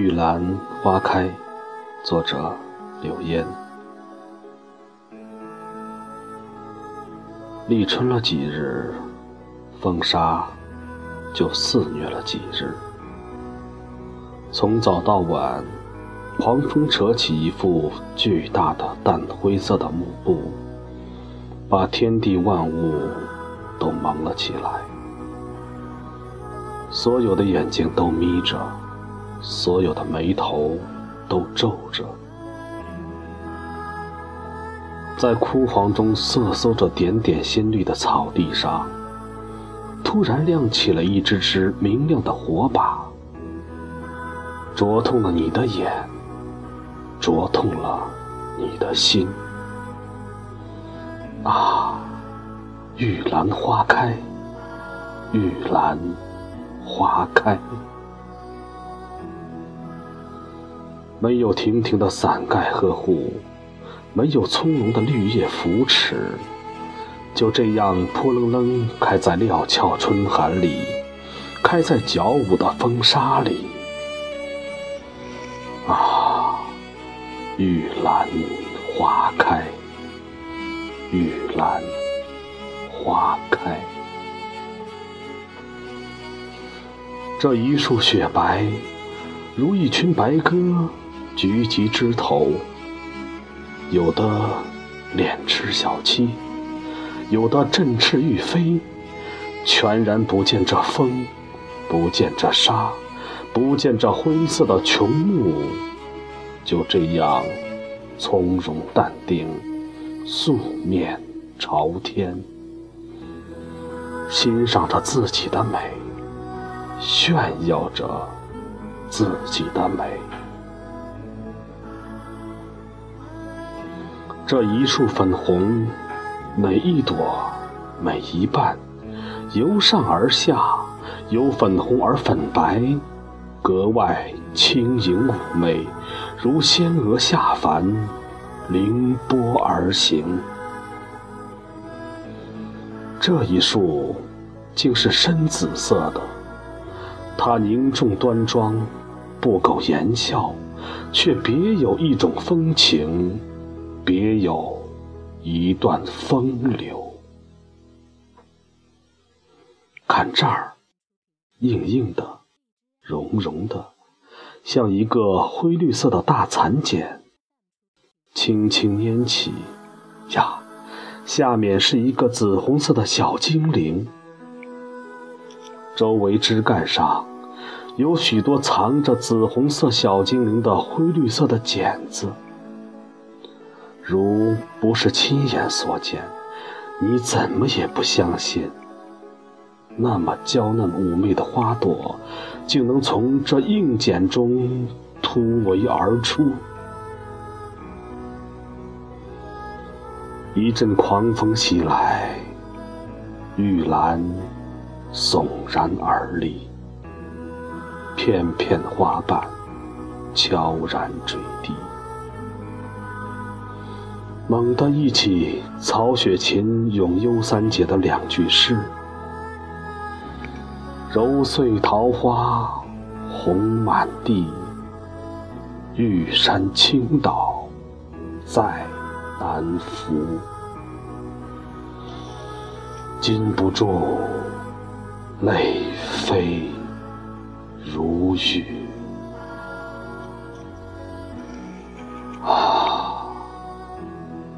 玉兰花开，作者柳烟。立春了几日，风沙就肆虐了几日。从早到晚，狂风扯起一副巨大的淡灰色的幕布，把天地万物都蒙了起来。所有的眼睛都眯着，所有的眉头都皱着。在枯黄中瑟缩着点点鲜绿的草地上，突然亮起了一支支明亮的火把，灼痛了你的眼，灼痛了你的心。啊，玉兰花开，玉兰。花开，没有亭亭的伞盖呵护，没有葱茏的绿叶扶持，就这样扑棱棱开在料峭春寒里，开在矫舞的风沙里。啊，玉兰花开，玉兰花开。这一束雪白，如一群白鸽举起枝头。有的脸赤小七，有的振翅欲飞，全然不见这风，不见这沙，不见这灰色的穹幕，就这样从容淡定，素面朝天，欣赏着自己的美。炫耀着自己的美。这一束粉红，每一朵，每一瓣，由上而下，由粉红而粉白，格外轻盈妩媚，如仙娥下凡，凌波而行。这一束，竟是深紫色的。它凝重端庄，不苟言笑，却别有一种风情，别有一段风流。看这儿，硬硬的，绒绒的，像一个灰绿色的大蚕茧。轻轻拈起，呀，下面是一个紫红色的小精灵。周围枝干上。有许多藏着紫红色小精灵的灰绿色的茧子，如不是亲眼所见，你怎么也不相信，那么娇嫩妩媚的花朵，竟能从这硬茧中突围而出。一阵狂风袭来，玉兰悚然而立。片片花瓣悄然坠地，猛地忆起曹雪芹咏幽三姐的两句诗：“揉碎桃花红满地，玉山倾倒在南府。禁不住泪飞。”如雨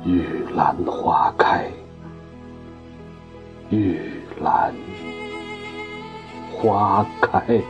玉兰花开，玉兰花开。